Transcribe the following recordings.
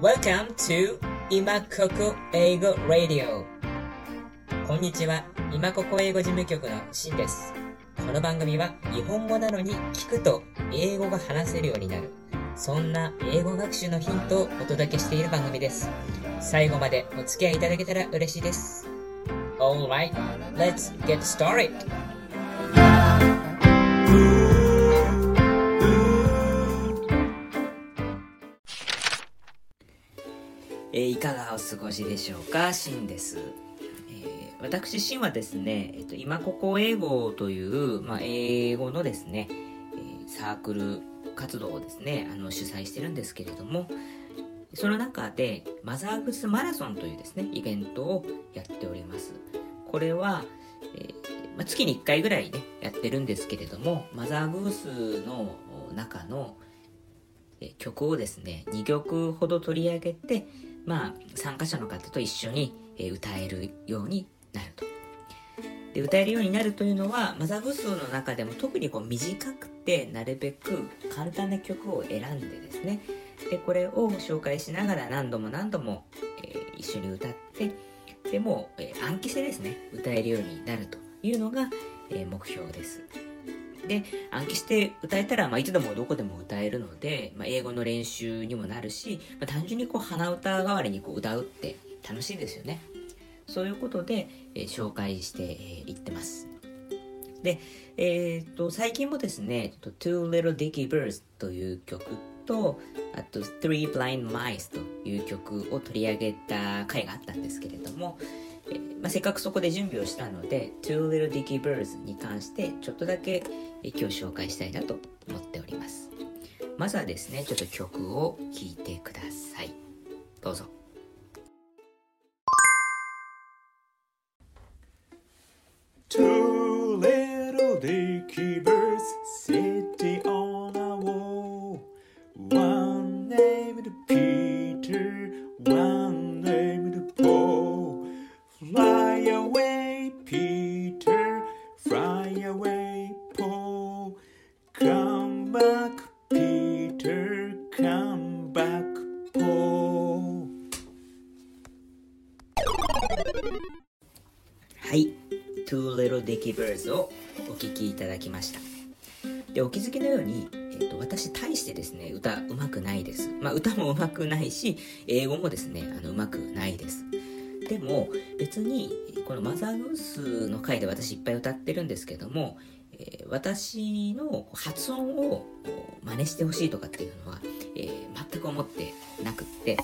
Welcome to 今ここ英語 Radio. こんにちは。今ここ英語事務局のしんです。この番組は日本語なのに聞くと英語が話せるようになる。そんな英語学習のヒントをお届けしている番組です。最後までお付き合いいただけたら嬉しいです。Alright, let's get started! かがお過ごしでしょうか？しんです。えー私、しんはですね、えっと、今ここ英語という、まあ、英語のですね、えーサークル活動をですね、あの、主催してるんですけれども、その中で、マザーグスマラソンというですね、イベントをやっております。これは、えーまあ、月に1回ぐらいね、やってるんですけれども、マザーグースの中の、え曲をですね、2曲ほど取り上げて、まあ、参加者の方と一緒に、え歌えるようになると。で歌えるようになるというのはマザーグスの中でも特にこう短くてなるべく簡単な曲を選んでですねでこれを紹介しながら何度も何度も、えー一緒に歌ってでも、えー暗記してですね歌えるようになるというのが、えー目標ですで暗記して歌えたら、まあ、いつでもどこでも歌えるので、まあ、英語の練習にもなるし、まあ、単純にこう鼻歌代わりにこう歌うって楽しいですよね。そういうことで、えー紹介してい、えーってます。で、えー、と最近もですね「Two Little Dicky Birds」という曲とあと「Three Blind Mice」という曲を取り上げた回があったんですけれども、まあ、せっかくそこで準備をしたので「Two Little Dicky Birds」に関してちょっとだけ、今日紹介したいなと思っております。まずはですねちょっと曲を聴いてください。どうぞ。はい。Two Little Dicky Birds をお聴きいただきました。で、お気づきのように、えっと私、大してですね、歌うまくないです。まあ、歌もうまくないし、英語もですね、あの、うまくないです。でも、別に、このマザーグースの回で私いっぱい歌ってるんですけども、えー私の発音を真似してほしいとかっていうのは、えー全く思ってなくって、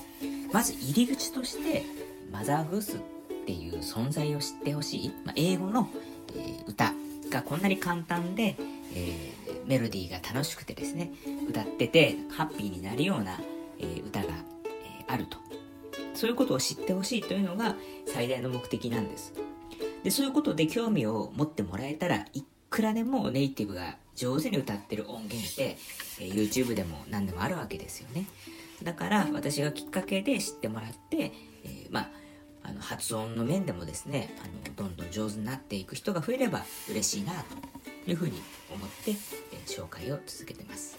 まず入り口として、マザーグースっていう存在を知ってほしい、まあ、英語の、えー歌がこんなに簡単で、えーメロディーが楽しくてですね歌っててハッピーになるような、えー歌が、えあると。そういうことを知ってほしいというのが最大の目的なんです。でそういうことで興味を持ってもらえたらいくらでもネイティブが上手に歌ってる音源って、え YouTube でも何でもあるわけですよね。だから私がきっかけで知ってもらって、えまああの発音の面でもですねあのどんどん上手になっていく人が増えれば嬉しいなというふうに思って、え紹介を続けてます。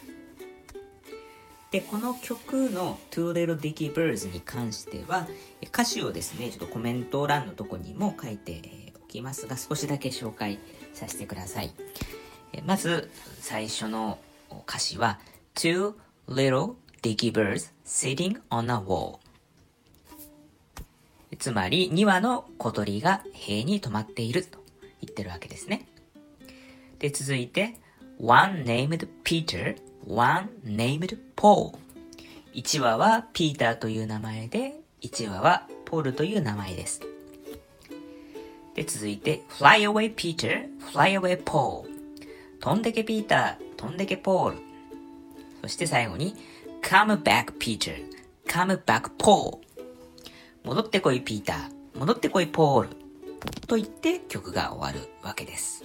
でこの曲の「Two Little Dicky Birds」に関しては歌詞をですねちょっとコメント欄のとこにも書いておきますが少しだけ紹介させてください。えまず最初の歌詞は Two little dicky birds sitting on a wall. つまり2羽の小鳥が塀に止まっていると言ってるわけですね。で続いて One named Peter One named Paul 1羽はピーターという名前で1羽はポールという名前です。で続いて Fly away Peter Fly away Paul 飛んでけピーター飛んでけポール。そして最後に Come back Peter Come back Paul 戻ってこいピーター戻ってこいポールと言って曲が終わるわけです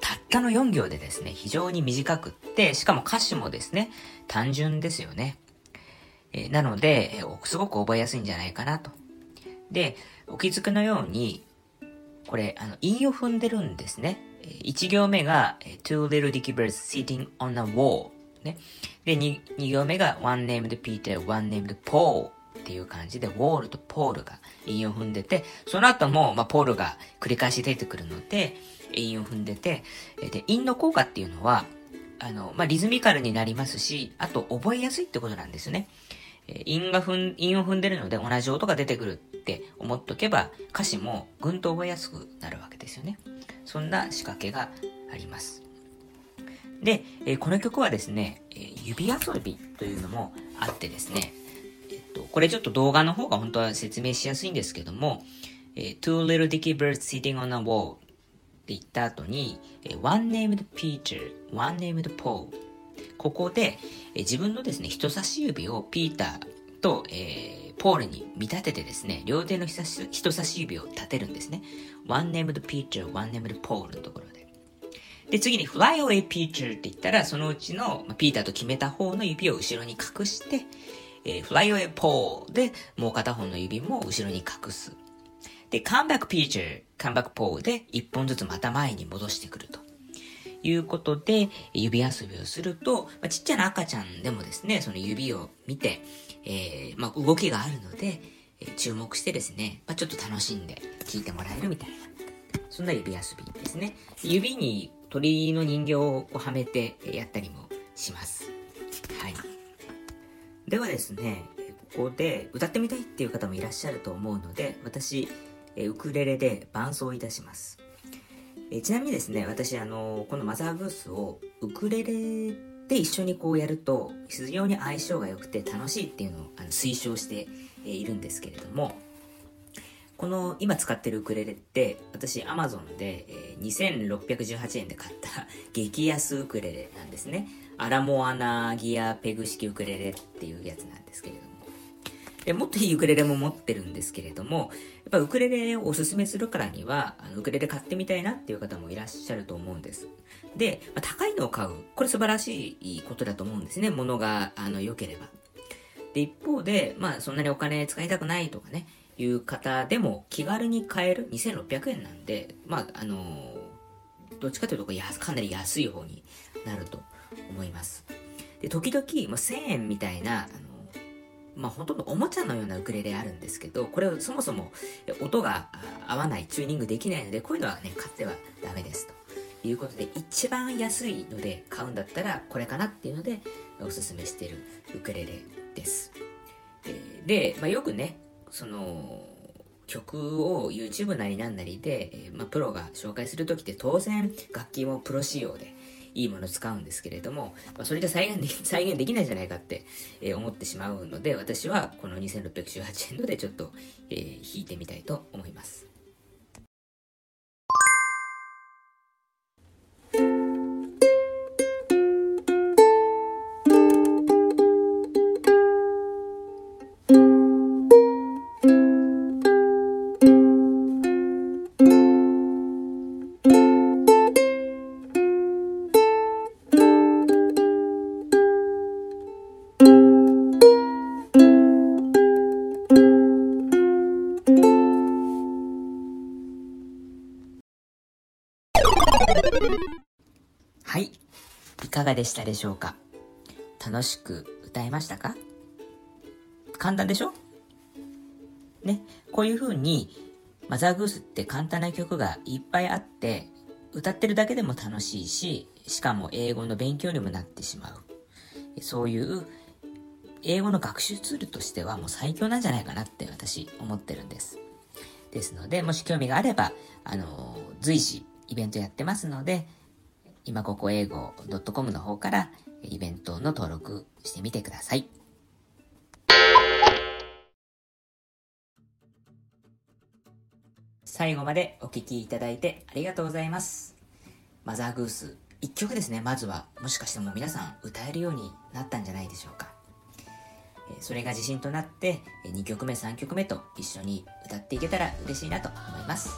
たったの4行でですね非常に短くってしかも歌詞もですね単純ですよねえーなので、えーすごく覚えやすいんじゃないかなと。で、お気づくのように、これ、あの、韻を踏んでるんですね。1行目が、えー two little dicky birds sitting on a wall ね。で、2, 2行目が one named Peter, one named Paul っていう感じで、ウォールとポールが韻を踏んでて、その後も、まあ、ポールが繰り返し出てくるので、韻を踏んでて、で、韻の効果っていうのは、あの、まあ、リズミカルになりますし、あと覚えやすいってことなんですね。韻が踏ん、韻を踏んでるので同じ音が出てくるって思っとけば、歌詞もぐんと覚えやすくなるわけですよね。そんな仕掛けがあります。で、えこの曲はですね、指遊びというのもあってですね、と、これちょっと動画の方が本当は説明しやすいんですけども、え Two little dicky birds sitting on a wall って言った後に、One named Peter, one named Paul ここで、え自分のですね、人差し指をピーターと、えー、ポールに見立ててですね、両手の人差し指を立てるんですね。one named Peter, one named Paul のところで。で、次に fly away Peter って言ったら、そのうちの、まあ、ピーターと決めた方の指を後ろに隠して、えー、fly away Paul で、もう片方の指も後ろに隠す。で、come back Peter, come back Paul で、一本ずつまた前に戻してくると。いうことで、指遊びをすると、まあ、ちっちゃな赤ちゃんでもですね、その指を見て、えー、まあ、動きがあるので、えー、注目してですね、まあ、ちょっと楽しんで聴いてもらえるみたいな、そんな指遊びですね。指に鳥の人形をはめてやったりもします。はい。ではですね、ここで歌ってみたいっていう方もいらっしゃると思うので、私、ウクレレで伴奏いたします。えちなみにですね、私、あの、このマザーグースをウクレレで一緒にこうやると非常に相性が良くて楽しいっていうのをあの推奨しているんですけれども、この今使ってるウクレレって私 Amazon で、え2618円で買った激安ウクレレなんですね。アラモアナギアペグ式ウクレレっていうやつなんですけれども。でもっといいウクレレも持ってるんですけれども、やっぱウクレレをおすすめするからには、あのウクレレ買ってみたいなっていう方もいらっしゃると思うんです。で、まあ、高いのを買う。これ素晴らしいことだと思うんですね。物が、あの、良ければ。で、一方で、まあ、そんなにお金使いたくないとかね、いう方でも気軽に買える2600円なんで、まあ、あのどっちかというとかなり安い方になると思います。で、時々、まあ、1000円みたいな、あのまあ、ほとんどおもちゃのようなウクレレあるんですけど、これはそもそも音が合わない、チューニングできないので、こういうのはね、買ってはダメですと。いうことで、一番安いので買うんだったら、これかなっていうので、おすすめしているウクレレです。で、まあ、よくね、その、曲を YouTube なりなんなりで、まあ、プロが紹介するときって当然楽器もプロ仕様で、いいものを使うんですけれども、まあ、それじゃ再現でき、再現できないじゃないかって、えー、思ってしまうので、私はこの2618円のでちょっと、えー、引いてみたいと思います。はい。いかがでしたでしょうか？楽しく歌えましたか？簡単でしょ？ね。こういう風に、マザーグースって簡単な曲がいっぱいあって、歌ってるだけでも楽しいし、しかも英語の勉強にもなってしまう。そういう英語の学習ツールとしてはもう最強なんじゃないかなって私思ってるんです。ですので、もし興味があれば、あの、随時イベントやってますので、今ここ英語 .com の方からイベントの登録してみてください。最後までお聴きいただいてありがとうございます。マザーグース、一曲ですね、まずは、もしかしても皆さん歌えるようになったんじゃないでしょうか。それが自信となって、2曲目、3曲目と一緒に歌っていけたら嬉しいなと思います。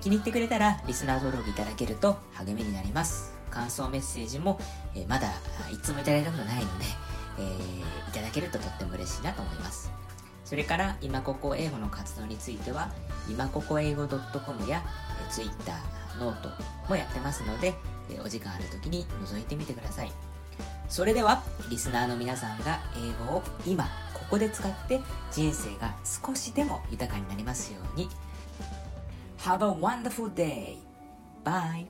気に入ってくれたらリスナー登録いただけると励みになります。感想メッセージも、え、まだいつもいただいたことないので、えー、いただけるととっても嬉しいなと思います。それから今ここ英語の活動については今ここ英語 .com や Twitter、ノートもやってますので、えお時間ある時に覗いてみてください。それではリスナーの皆さんが英語を今ここで使って人生が少しでも豊かになりますように Have a wonderful day! Bye!